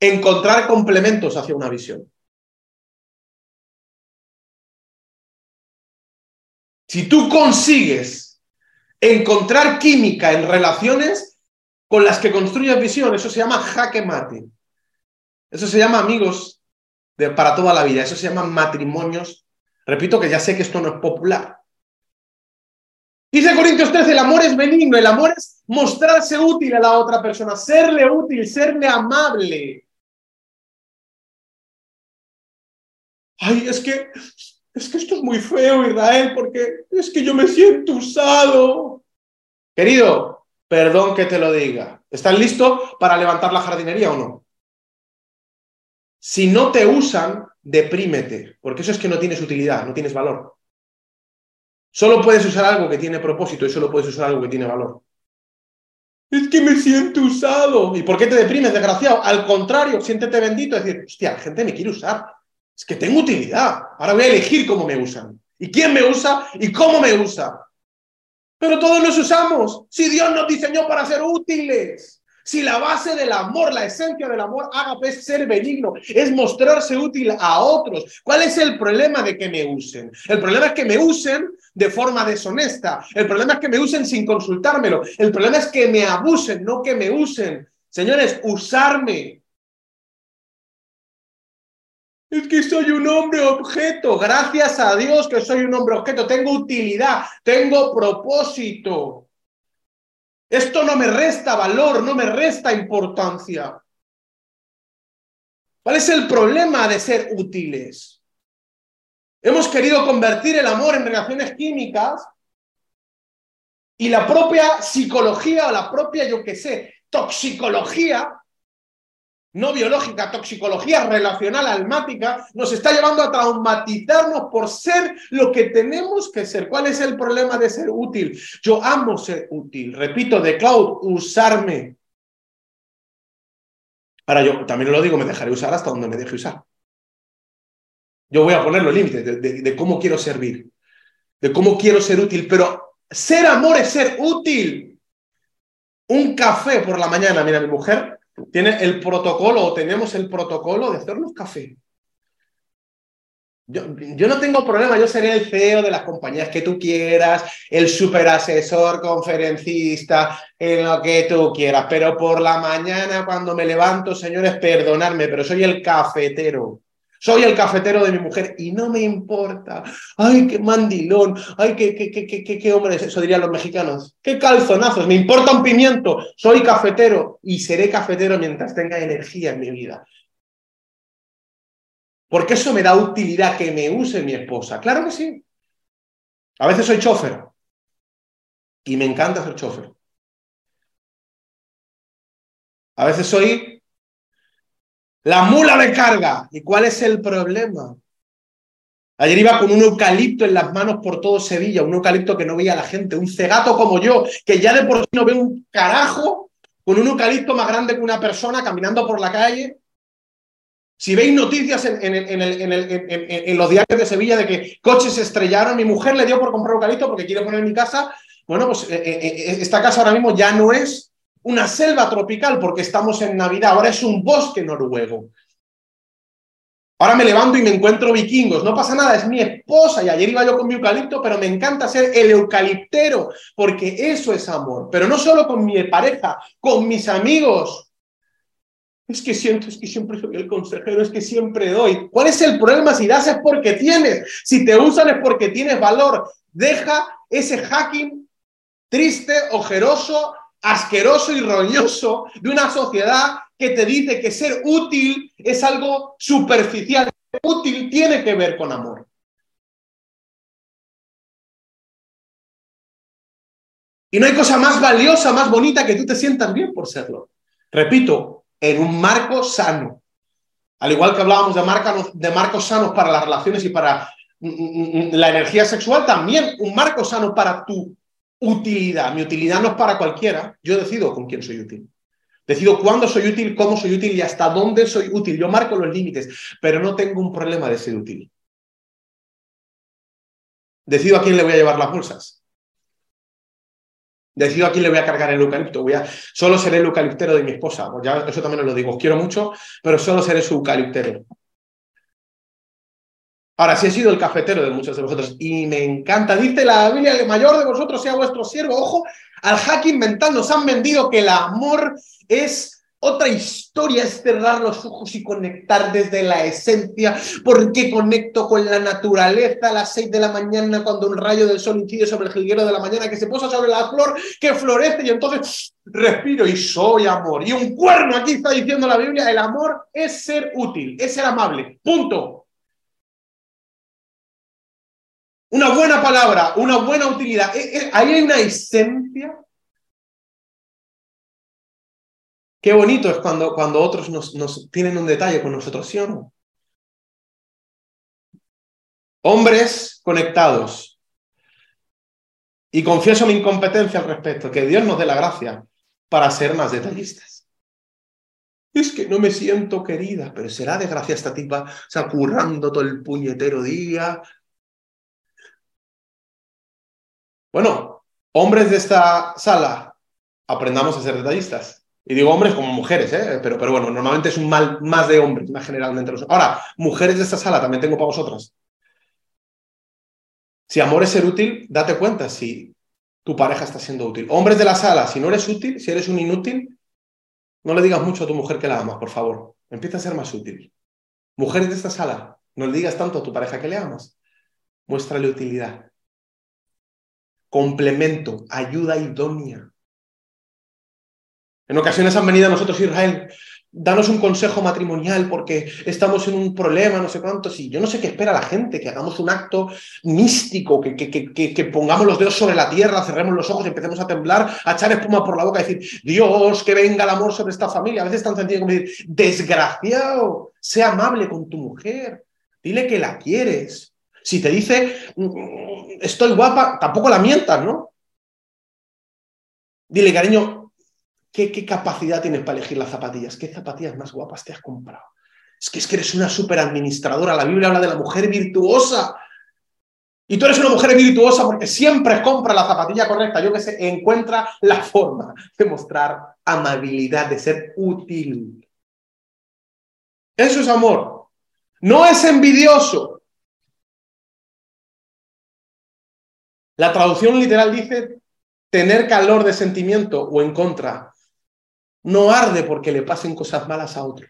encontrar complementos hacia una visión. Si tú consigues encontrar química en relaciones con las que construyes visión, eso se llama jaque mate. Eso se llama amigos para toda la vida. Eso se llama matrimonios. Repito que ya sé que esto no es popular. Dice Corintios 13, el amor es benigno, el amor es mostrarse útil a la otra persona, serle útil, serle amable. Ay, es que es que esto es muy feo, Israel, porque es que yo me siento usado. Querido, perdón que te lo diga. ¿Estás listo para levantar la jardinería o no? Si no te usan, deprímete, porque eso es que no tienes utilidad, no tienes valor. Solo puedes usar algo que tiene propósito y solo puedes usar algo que tiene valor. Es que me siento usado. ¿Y por qué te deprimes, desgraciado? Al contrario, siéntete bendito, es decir, hostia, la gente me quiere usar. Es que tengo utilidad. Ahora voy a elegir cómo me usan. Y quién me usa y cómo me usa. Pero todos nos usamos. Si Dios nos diseñó para ser útiles. Si la base del amor, la esencia del amor, ágape es ser benigno, es mostrarse útil a otros. ¿Cuál es el problema de que me usen? El problema es que me usen de forma deshonesta. El problema es que me usen sin consultármelo. El problema es que me abusen, no que me usen. Señores, usarme es que soy un hombre objeto. Gracias a Dios que soy un hombre objeto. Tengo utilidad, tengo propósito. Esto no me resta valor, no me resta importancia. ¿Cuál es el problema de ser útiles? Hemos querido convertir el amor en relaciones químicas y la propia psicología o la propia, yo qué sé, toxicología no biológica, toxicología relacional almática, nos está llevando a traumatizarnos por ser lo que tenemos que ser. ¿Cuál es el problema de ser útil? Yo amo ser útil. Repito, de cloud, usarme. Ahora yo también lo digo, me dejaré usar hasta donde me deje usar. Yo voy a poner los límites de, de cómo quiero servir, de cómo quiero ser útil, pero ser amor es ser útil. Un café por la mañana, mira, mi mujer tiene el protocolo o tenemos el protocolo de hacernos café. Yo, yo, no tengo problema, yo seré el CEO de las compañías que tú quieras, el super asesor, conferencista, en lo que tú quieras, pero por la mañana cuando me levanto, señores, perdonadme, pero soy el cafetero. Soy el cafetero de mi mujer y no me importa. Ay, qué mandilón. Ay, qué, qué, qué, qué, hombre es eso, dirían los mexicanos. Qué calzonazos. Me importa un pimiento. Soy cafetero y seré cafetero mientras tenga energía en mi vida. Porque eso me da utilidad que me use mi esposa. Claro que sí. A veces soy chofer y me encanta ser chofer. A veces soy la mula de carga. ¿Y cuál es el problema? Ayer iba con un eucalipto en las manos por todo Sevilla, un eucalipto que no veía la gente, un cegato como yo, que ya de por sí no ve un carajo, con un eucalipto más grande que una persona caminando por la calle. Si veis noticias en, los diarios de Sevilla de que coches se estrellaron, mi mujer le dio por comprar eucalipto porque quiere poner mi casa, bueno, pues eh, eh, eh, esta casa ahora mismo ya no es una selva tropical porque estamos en Navidad, ahora es un bosque noruego. Ahora me levanto y me encuentro vikingos, no pasa nada, es mi esposa y ayer iba yo con mi eucalipto, pero me encanta ser el eucaliptero porque eso es amor, pero no solo con mi pareja, con mis amigos. Es que siento, es que siempre soy el consejero, es que siempre doy. ¿Cuál es el problema? Si das es porque tienes, si te usan es porque tienes valor. Deja ese hacking triste, ojeroso, asqueroso y roñoso de una sociedad que te dice que ser útil es algo superficial. Útil tiene que ver con amor. Y no hay cosa más valiosa, más bonita que tú te sientas bien por serlo. Repito, en un marco sano. Al igual que hablábamos de, de marcos sanos para las relaciones y para mm, mm, mm, la energía sexual, también un marco sano para tu utilidad. Mi utilidad no es para cualquiera. Yo decido con quién soy útil. Decido cuándo soy útil, cómo soy útil y hasta dónde soy útil. Yo marco los límites, pero no tengo un problema de ser útil. Decido a quién le voy a llevar las bolsas. Decido a quién le voy a cargar el eucalipto. Voy a... Solo seré el eucaliptero de mi esposa. Ya, eso también os lo digo. Os quiero mucho, pero solo seré su eucaliptero. Ahora, sí he sido el cafetero de muchos de vosotros y me encanta. Dice la Biblia, el mayor de vosotros sea vuestro siervo. Ojo, al hacking mental nos han vendido que el amor es otra historia, es cerrar los ojos y conectar desde la esencia. porque conecto con la naturaleza a las seis de la mañana cuando un rayo del sol incide sobre el jilguero de la mañana que se posa sobre la flor que florece y entonces respiro y soy amor? Y un cuerno aquí está diciendo la Biblia, el amor es ser útil, es ser amable. Punto. Una buena palabra, una buena utilidad. Eh, eh, ahí hay una esencia. Qué bonito es cuando, cuando otros nos, nos tienen un detalle con nosotros, ¿sí o no? Hombres conectados. Y confieso mi incompetencia al respecto, que Dios nos dé la gracia para ser más detallistas. Es que no me siento querida, pero será de gracia esta tipa, o sea, currando todo el puñetero día, Bueno, hombres de esta sala, aprendamos a ser detallistas. Y digo hombres como mujeres, ¿eh? pero, pero bueno, normalmente es un mal más de hombres, más generalmente. Ahora, mujeres de esta sala, también tengo para vosotras. Si amor es ser útil, date cuenta si tu pareja está siendo útil. Hombres de la sala, si no eres útil, si eres un inútil, no le digas mucho a tu mujer que la amas, por favor. Empieza a ser más útil. Mujeres de esta sala, no le digas tanto a tu pareja que le amas. Muéstrale utilidad complemento, ayuda idónea. En ocasiones han venido a nosotros, Israel, danos un consejo matrimonial porque estamos en un problema, no sé cuántos, y yo no sé qué espera la gente, que hagamos un acto místico, que, que, pongamos los dedos sobre la tierra, cerremos los ojos y empecemos a temblar, a echar espuma por la boca y decir, Dios, que venga el amor sobre esta familia. A veces es tan sencillo como decir, desgraciado, sea amable con tu mujer, dile que la quieres. Si te dice, mm, estoy guapa, tampoco la mientas, ¿no? Dile, cariño, ¿Qué, capacidad tienes para elegir las zapatillas? ¿Qué zapatillas más guapas te has comprado? Es que, es que eres una super administradora. La Biblia habla de la mujer virtuosa. Y tú eres una mujer virtuosa porque siempre compra la zapatilla correcta. Yo que sé, encuentra la forma de mostrar amabilidad, de ser útil. Eso es amor. No es envidioso. La traducción literal dice tener calor de sentimiento o en contra. No arde porque le pasen cosas malas a otro.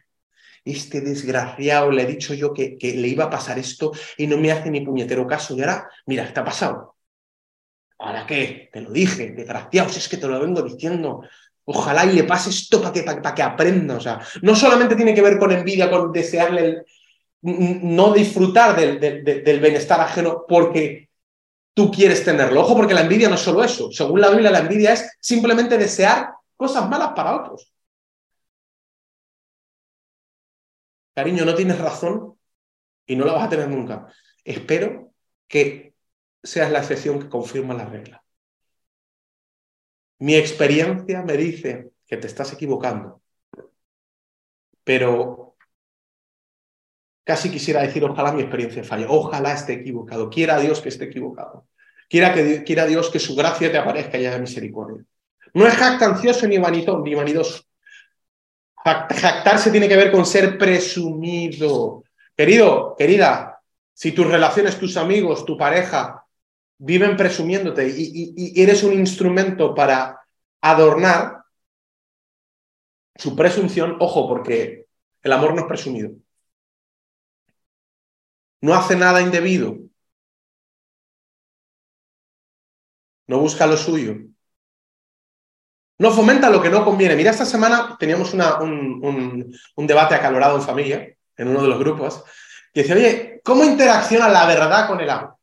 Este desgraciado le he dicho yo que, le iba a pasar esto y no me hace ni puñetero caso. Y ahora, mira, está pasado. ¿Ahora qué? Te lo dije, desgraciado, si es que te lo vengo diciendo. Ojalá y le pase esto para que, para, que aprenda. O sea, no solamente tiene que ver con envidia, con desearle no disfrutar del, bienestar ajeno porque tú quieres tenerlo. Ojo, porque la envidia no es solo eso. Según la Biblia, la envidia es simplemente desear cosas malas para otros. Cariño, no tienes razón y no la vas a tener nunca. Espero que seas la excepción que confirma la regla. Mi experiencia me dice que te estás equivocando, pero casi quisiera decir, ojalá mi experiencia falle, ojalá esté equivocado, quiera Dios que esté equivocado, quiera, que, quiera Dios que su gracia te aparezca y haya misericordia. No es jactancioso ni, ni vanidoso. Jactarse tiene que ver con ser presumido. Querido, querida, si tus relaciones, tus amigos, tu pareja viven presumiéndote y, eres un instrumento para adornar su presunción, ojo, porque el amor no es presumido. No hace nada indebido. No busca lo suyo. No fomenta lo que no conviene. Mira, esta semana teníamos un, debate acalorado en familia, en uno de los grupos, y decía, oye, ¿cómo interacciona la verdad con el amor?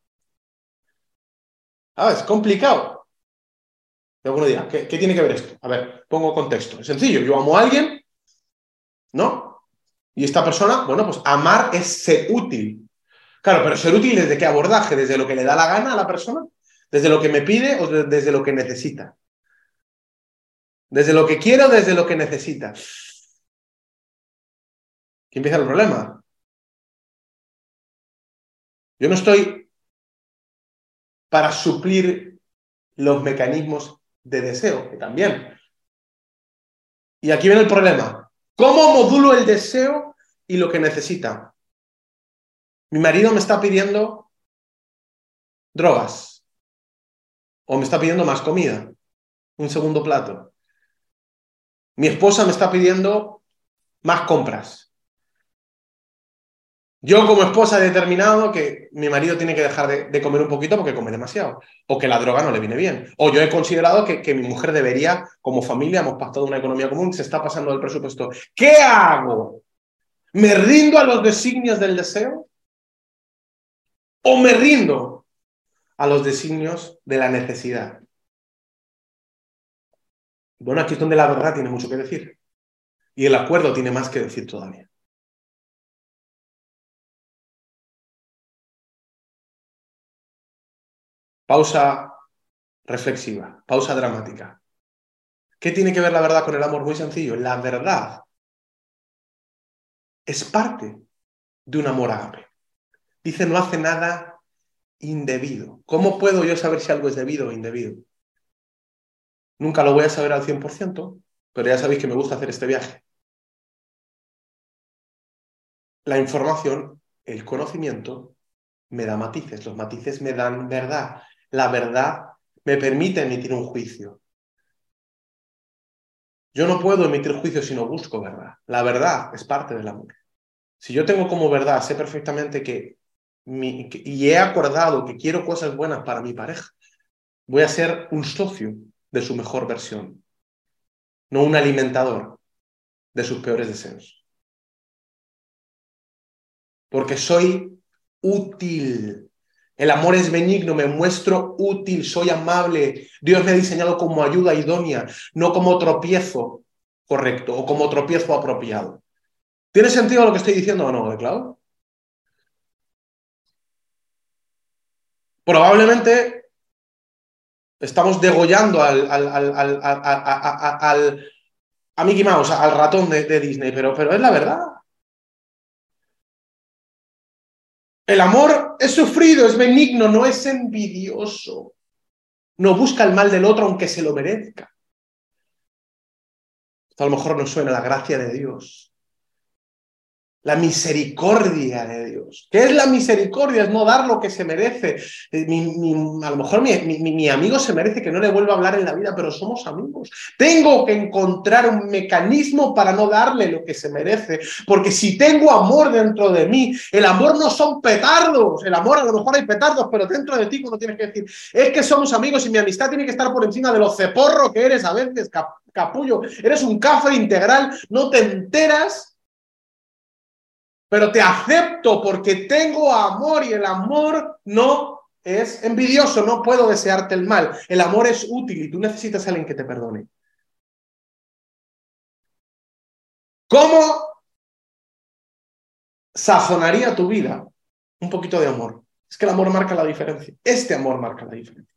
Ah, es complicado. Y alguno dirá, ¿qué, ¿qué tiene que ver esto? A ver, pongo contexto. Es sencillo, yo amo a alguien, ¿no? Y esta persona, bueno, pues amar es ser útil. Claro, pero ser útil desde qué abordaje, desde lo que le da la gana a la persona, desde lo que me pide o desde lo que necesita. Desde lo que quiero, desde lo que necesita. Aquí empieza el problema. Yo no estoy para suplir los mecanismos de deseo, que también. Y aquí viene el problema. ¿Cómo modulo el deseo y lo que necesita? Mi marido me está pidiendo drogas o me está pidiendo más comida, un segundo plato. Mi esposa me está pidiendo más compras. Yo como esposa he determinado que mi marido tiene que dejar de, comer un poquito porque come demasiado, o que la droga no le viene bien, o yo he considerado que, que mi mujer debería, como familia, hemos pactado una economía común, se está pasando del presupuesto. ¿Qué hago? ¿Me rindo a los designios del deseo? ¿O me rindo a los designios de la necesidad? Bueno, aquí es donde la verdad tiene mucho que decir. Y el acuerdo tiene más que decir todavía. Pausa reflexiva, pausa dramática. ¿Qué tiene que ver la verdad con el amor? Muy sencillo. La verdad es parte de un amor ágape. Dice, no hace nada indebido. ¿Cómo puedo yo saber si algo es debido o indebido? Nunca lo voy a saber al 100%, pero ya sabéis que me gusta hacer este viaje. La información, el conocimiento, me da matices. Los matices me dan verdad. La verdad me permite emitir un juicio. Yo no puedo emitir juicio si no busco verdad. La verdad es parte del amor. Si yo tengo como verdad, sé perfectamente que, y he acordado que quiero cosas buenas para mi pareja, voy a ser un socio de su mejor versión. no un alimentador de sus peores deseos. Porque soy útil. El amor es benigno, me muestro útil, soy amable. Dios me ha diseñado como ayuda idónea, no como tropiezo correcto o como tropiezo apropiado. ¿Tiene sentido lo que estoy diciendo o no, de Probablemente estamos degollando al, a Mickey Mouse, al ratón de, Disney, pero, pero es la verdad. El amor es sufrido, es benigno, no es envidioso. No busca el mal del otro aunque se lo merezca. Esto a lo mejor no suena la gracia de Dios la misericordia de Dios. ¿Qué es la misericordia? Es no dar lo que se merece. Eh, a lo mejor mi, amigo se merece que no le vuelva a hablar en la vida, pero somos amigos. Tengo que encontrar un mecanismo para no darle lo que se merece, porque si tengo amor dentro de mí, el amor no son petardos, el amor a lo mejor hay petardos, pero dentro de ti cuando tienes que decir, es que somos amigos y mi amistad tiene que estar por encima de lo ceporro que eres a veces, capullo, eres un café integral, no te enteras pero te acepto porque tengo amor y el amor no es envidioso, no puedo desearte el mal. El amor es útil y tú necesitas a alguien que te perdone. ¿Cómo sazonaría tu vida un poquito de amor? Es que el amor marca la diferencia. Este amor marca la diferencia.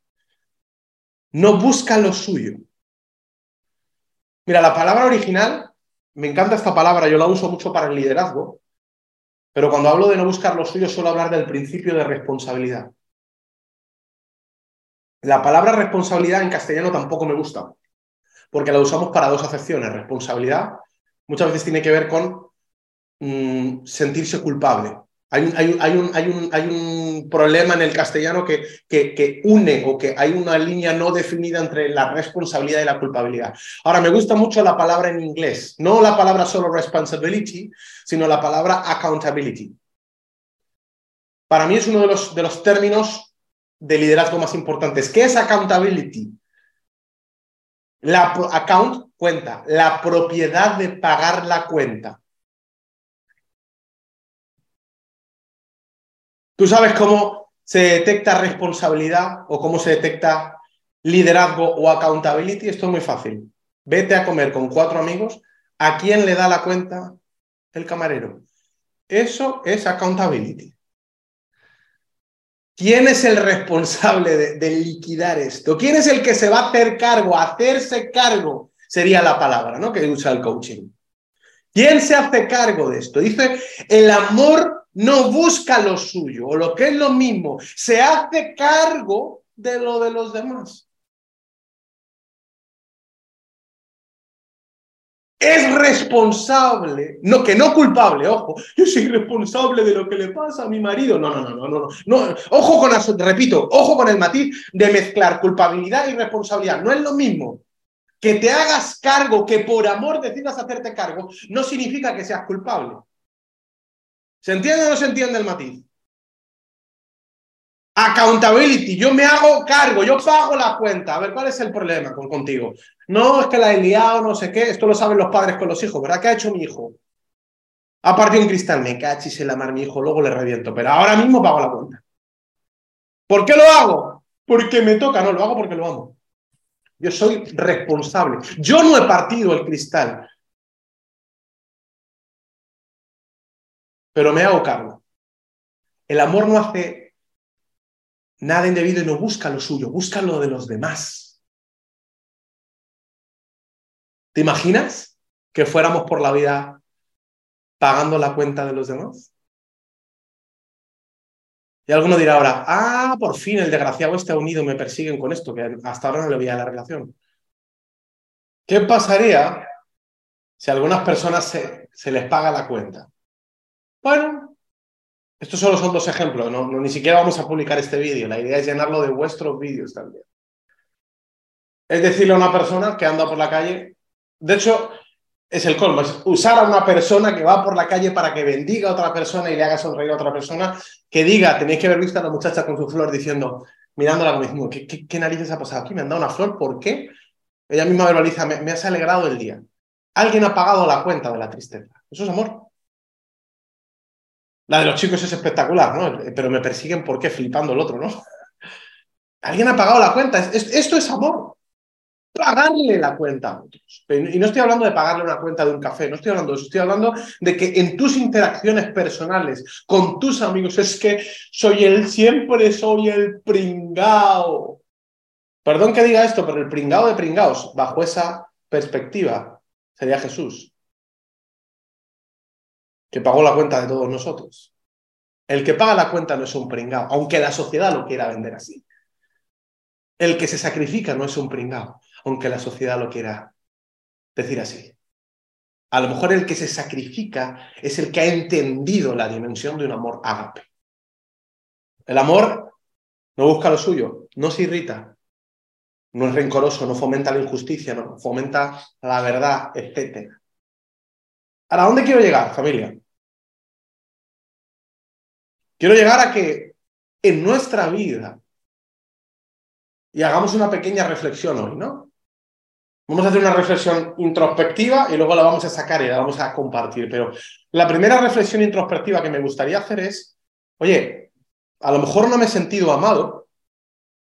No busca lo suyo. Mira, la palabra original, me encanta esta palabra, yo la uso mucho para el liderazgo, pero cuando hablo de no buscar lo suyo, suelo hablar del principio de responsabilidad. La palabra responsabilidad en castellano tampoco me gusta, porque la usamos para dos acepciones. Responsabilidad muchas veces tiene que ver con mm, sentirse culpable. Hay un, problema en el castellano que, une o que hay una línea no definida entre la responsabilidad y la culpabilidad. Ahora, me gusta mucho la palabra en inglés, no la palabra solo responsibility, sino la palabra accountability. Para mí es uno de los términos de liderazgo más importantes. ¿Qué es accountability? La account cuenta, la propiedad de pagar la cuenta. ¿Tú sabes cómo se detecta responsabilidad o cómo se detecta liderazgo o accountability? Esto es muy fácil. Vete a comer con cuatro amigos. ¿A quién le da la cuenta? El camarero. Eso es accountability. ¿Quién es el responsable de, liquidar esto? ¿Quién es el que se va a hacer cargo, hacerse cargo? Sería la palabra, ¿no? Que usa el coaching. ¿Quién se hace cargo de esto? Dice, el amor no busca lo suyo, o lo que es lo mismo, se hace cargo de lo de los demás. Es responsable, no que no culpable, ojo, yo soy responsable de lo que le pasa a mi marido. No, no, no, no, no, no. Ojo con, repito, ojo con el matiz de mezclar culpabilidad y responsabilidad. No es lo mismo. Que te hagas cargo, que por amor decidas hacerte cargo, no significa que seas culpable. ¿Se entiende o no se entiende el matiz? Accountability, yo me hago cargo, yo pago la cuenta. A ver, ¿cuál es el problema con, contigo? No, es que la he liado, no sé qué. Esto lo saben los padres con los hijos, ¿verdad? ¿Qué ha hecho mi hijo? Ha partido un cristal, me cachis en la mar mi hijo, luego le reviento, pero ahora mismo pago la cuenta. ¿Por qué lo hago? Porque me toca, no, lo hago porque lo amo. Yo soy responsable. Yo no he partido el cristal. pero me hago cargo. El amor no hace nada indebido y no busca lo suyo, busca lo de los demás. ¿Te imaginas que fuéramos por la vida pagando la cuenta de los demás? Y alguno dirá ahora, ah, por fin el desgraciado está unido, me persiguen con esto, que hasta ahora no le veía la relación. ¿Qué pasaría si a algunas personas se, se les paga la cuenta? Bueno, estos solo son dos ejemplos, no, ni siquiera vamos a publicar este vídeo, la idea es llenarlo de vuestros vídeos también. Es decirle a una persona que anda por la calle, de hecho, es el colmo, es usar a una persona que va por la calle para que bendiga a otra persona y le haga sonreír a otra persona, que diga, tenéis que haber visto a la muchacha con su flor diciendo, mirándola como diciendo, ¿qué, qué, qué narices ha pasado aquí? Me han dado una flor, ¿por qué? Ella misma verbaliza, me, me has alegrado el día. Alguien ha pagado la cuenta de la tristeza. Eso es amor. La de los chicos es espectacular, ¿no? Pero me persiguen ¿por qué? Flipando el otro, ¿no? Alguien ha pagado la cuenta. Esto es amor. Pagarle la cuenta a otros. Y no estoy hablando de pagarle una cuenta de un café, no estoy hablando de eso. Estoy hablando de que en tus interacciones personales con tus amigos es que soy el, siempre soy el pringao. Perdón que diga esto, pero el pringao de pringaos, bajo esa perspectiva, sería Jesús que pagó la cuenta de todos nosotros. El que paga la cuenta no es un pringao, aunque la sociedad lo quiera vender así. El que se sacrifica no es un pringao, aunque la sociedad lo quiera decir así. A lo mejor el que se sacrifica es el que ha entendido la dimensión de un amor ágape. El amor no busca lo suyo, no se irrita, no es rencoroso, no fomenta la injusticia, no fomenta la verdad, etc. ¿A dónde quiero llegar, familia? Quiero llegar a que en nuestra vida, y hagamos una pequeña reflexión hoy, ¿no? Vamos a hacer una reflexión introspectiva y luego la vamos a sacar y la vamos a compartir. Pero la primera reflexión introspectiva que me gustaría hacer es, oye, a lo mejor no me he sentido amado,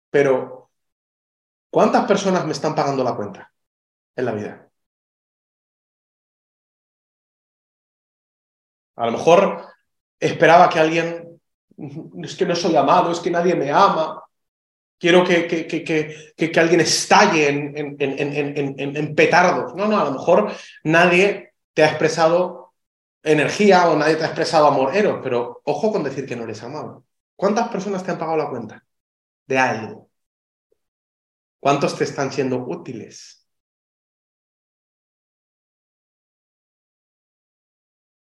pero ¿cuántas personas me están pagando la cuenta en la vida? A lo mejor esperaba que alguien, es que no soy amado, es que nadie me ama, quiero que, que, que, que alguien estalle en, en, en, en, petardos. No, no, a lo mejor nadie te ha expresado energía o nadie te ha expresado amor, Eros, pero ojo con decir que no eres amado. ¿Cuántas personas te han pagado la cuenta de algo? ¿Cuántos te están siendo útiles?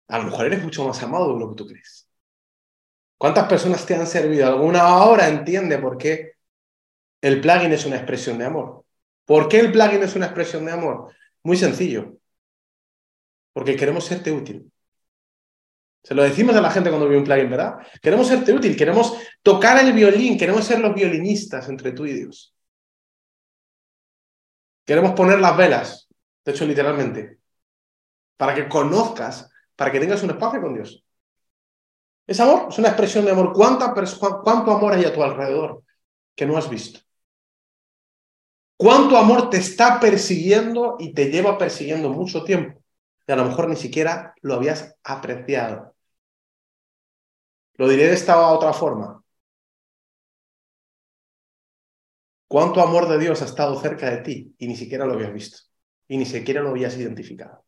a lo mejor eres mucho más amado de lo que tú crees. ¿Cuántas personas te han servido? Alguna ahora entiende por qué el plugin es una expresión de amor. ¿Por qué el plugin es una expresión de amor? Muy sencillo. Porque queremos serte útil. Se lo decimos a la gente cuando ve un plugin, ¿verdad? Queremos serte útil, queremos tocar el violín, queremos ser los violinistas entre tú y Dios. Queremos poner las velas, de hecho literalmente, para que conozcas para que tengas un espacio con Dios. Es amor, es una expresión de amor. ¿Cuánto amor hay a tu alrededor que no has visto? ¿Cuánto amor te está persiguiendo y te lleva persiguiendo mucho tiempo? Y a lo mejor ni siquiera lo habías apreciado. Lo diré de esta otra forma. ¿Cuánto amor de Dios ha estado cerca de ti y ni siquiera lo habías visto? Y ni siquiera lo habías identificado.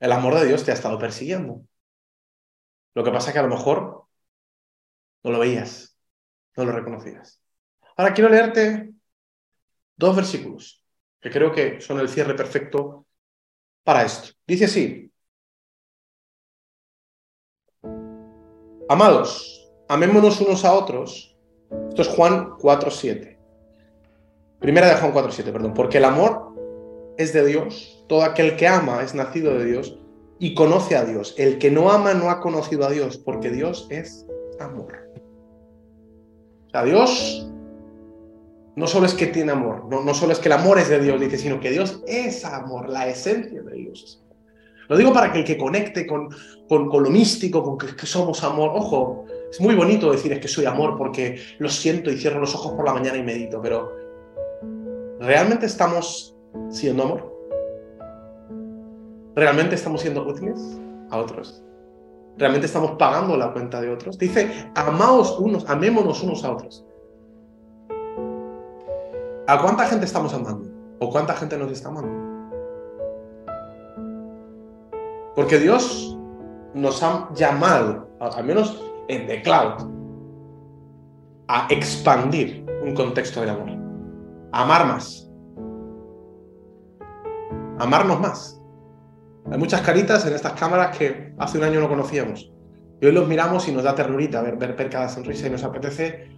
El amor de Dios te ha estado persiguiendo. Lo que pasa es que a lo mejor no lo veías, no lo reconocías. Ahora quiero leerte dos versículos que creo que son el cierre perfecto para esto. Dice así, Amados, amémonos unos a otros. Esto es Juan 4.7. Primera de Juan 4.7, perdón. Porque el amor es de Dios, todo aquel que ama es nacido de Dios y conoce a Dios. El que no ama no ha conocido a Dios, porque Dios es amor. O sea, Dios no solo es que tiene amor, no, solo es que el amor es de Dios, dice, sino que Dios es amor, la esencia de Dios Lo digo para que el que conecte con, con, lo místico, con que, que, somos amor, ojo, es muy bonito decir es que soy amor porque lo siento y cierro los ojos por la mañana y medito, pero ¿realmente estamos siendo amor? ¿Realmente estamos siendo útiles a otros? ¿Realmente estamos pagando la cuenta de otros? Dice, amaos unos, amémonos unos a otros. ¿A cuánta gente estamos amando? ¿O cuánta gente nos está amando? Porque Dios nos ha llamado, al menos en The Cloud, a expandir un contexto de amor, a amar más, amarnos más. Hay muchas caritas en estas cámaras que hace un año no conocíamos. Y hoy los miramos y nos da ternurita ver, ver, cada sonrisa y nos apetece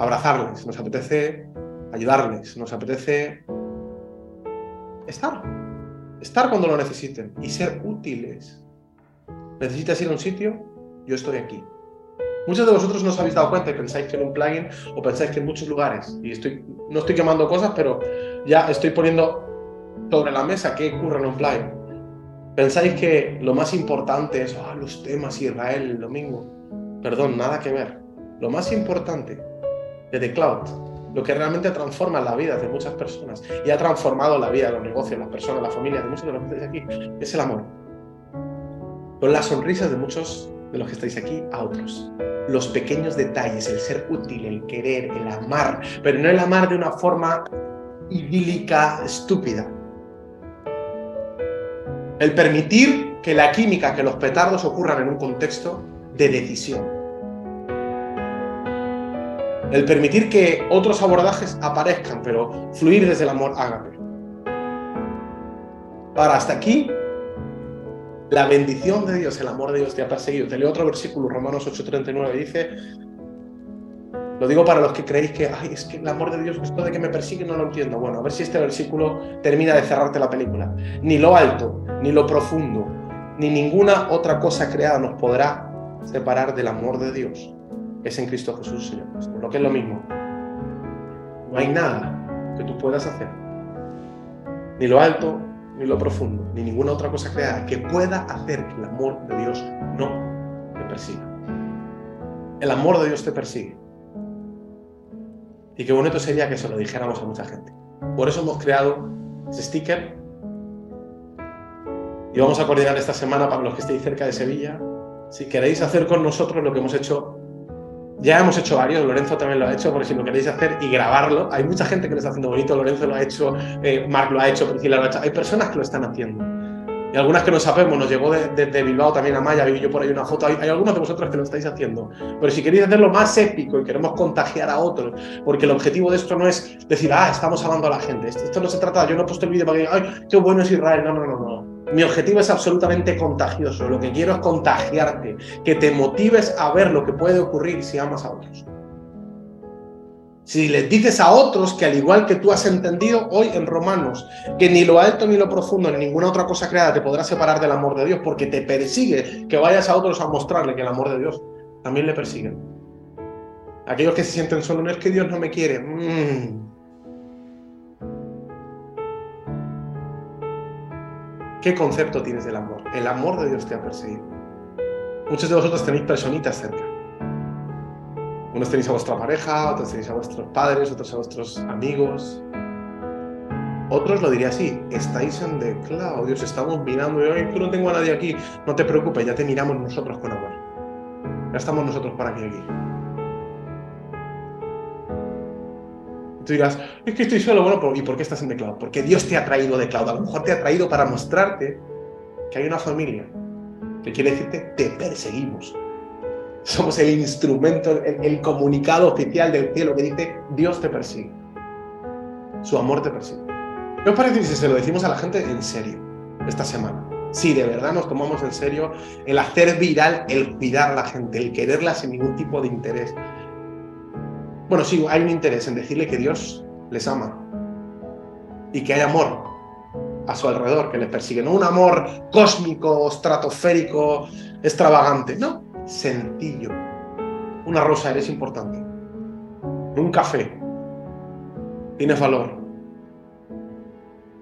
abrazarles, nos apetece ayudarles, nos apetece estar. Estar cuando lo necesiten y ser útiles. ¿Necesitas ir a un sitio? Yo estoy aquí. Muchos de vosotros no os habéis dado cuenta y pensáis que en un plugin o pensáis que en muchos lugares, y estoy, no estoy quemando cosas, pero ya estoy poniendo sobre la mesa qué ocurre en un plugin. Pensáis que lo más importante es ah, los temas Israel el domingo. Perdón, nada que ver. Lo más importante de The Cloud, lo que realmente transforma la vida de muchas personas y ha transformado la vida de los negocios, las personas, las familias de muchos de los que estáis aquí, es el amor. Con las sonrisas de muchos de los que estáis aquí a otros. Los pequeños detalles, el ser útil, el querer, el amar, pero no el amar de una forma idílica, estúpida. El permitir que la química, que los petardos ocurran en un contexto de decisión. El permitir que otros abordajes aparezcan, pero fluir desde el amor ágape. Para hasta aquí la bendición de Dios, el amor de Dios te ha perseguido. Te leo otro versículo, Romanos 8:39, dice, lo digo para los que creéis que, ay, es que el amor de Dios, esto de que me persigue, no lo entiendo. Bueno, a ver si este versículo termina de cerrarte la película. Ni lo alto, ni lo profundo, ni ninguna otra cosa creada nos podrá separar del amor de Dios, es en Cristo Jesús, Señor Por lo que es lo mismo. No hay nada que tú puedas hacer. Ni lo alto, ni lo profundo, ni ninguna otra cosa creada que pueda hacer que el amor de Dios no te persiga. El amor de Dios te persigue. Y qué bonito sería que se lo dijéramos a mucha gente. Por eso hemos creado ese sticker. Y vamos a coordinar esta semana para los que estéis cerca de Sevilla. Si queréis hacer con nosotros lo que hemos hecho ya hemos hecho varios, Lorenzo también lo ha hecho, por si lo queréis hacer y grabarlo. Hay mucha gente que lo está haciendo bonito, Lorenzo lo ha hecho, eh, Marc lo ha hecho, Priscila lo ha hecho. Hay personas que lo están haciendo. Y algunas que no sabemos, nos llegó desde Bilbao también a Maya, vi yo por ahí una foto. Hay, hay, algunos de vosotros que lo estáis haciendo. Pero si queréis hacerlo más épico y queremos contagiar a otros, porque el objetivo de esto no es decir, ah, estamos hablando a la gente. Esto, esto no se trata, yo no he puesto el vídeo para que ay, qué bueno es Israel. No, no, no, no. Mi objetivo es absolutamente contagioso. Lo que quiero es contagiarte, que te motives a ver lo que puede ocurrir si amas a otros. Si les dices a otros que al igual que tú has entendido hoy en Romanos, que ni lo alto ni lo profundo ni ninguna otra cosa creada te podrá separar del amor de Dios, porque te persigue que vayas a otros a mostrarle que el amor de Dios también le persigue. Aquellos que se sienten solos, no es que Dios no me quiere. Mm. ¿Qué concepto tienes del amor? El amor de Dios te ha perseguido. Muchos de vosotros tenéis personitas cerca. Unos tenéis a vuestra pareja, otros tenéis a vuestros padres, otros a vuestros amigos. Otros lo diría así, estáis en declaro, Dios, estamos mirando y hoy no tengo a nadie aquí. No te preocupes, ya te miramos nosotros con amor. Ya estamos nosotros para aquí. aquí. Tú dirás, es que estoy solo, bueno, ¿y por qué estás en The Cloud? Porque Dios te ha traído de Cloud. A lo mejor te ha traído para mostrarte que hay una familia que quiere decirte, te perseguimos. Somos el instrumento, el, comunicado oficial del cielo que dice, Dios te persigue. Su amor te persigue. ¿Qué os parece si se lo decimos a la gente en serio esta semana? Si de verdad nos tomamos en serio el hacer viral, el cuidar a la gente, el quererla sin ningún tipo de interés, bueno, sí, hay un interés en decirle que Dios les ama y que hay amor a su alrededor que les persigue. No un amor cósmico, estratosférico, extravagante. No, sencillo. Una rosa eres importante. Un café. Tienes valor.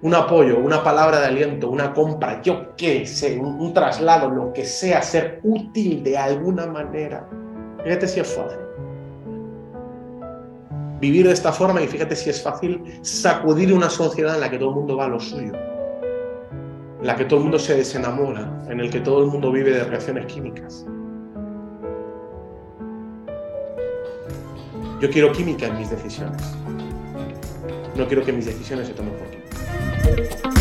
Un apoyo, una palabra de aliento, una compra, yo qué sé, un, traslado, lo que sea, ser útil de alguna manera. Fíjate si es vivir de esta forma y fíjate si es fácil sacudir una sociedad en la que todo el mundo va a lo suyo, en la que todo el mundo se desenamora, en el que todo el mundo vive de reacciones químicas. Yo quiero química en mis decisiones. No quiero que mis decisiones se tomen por química.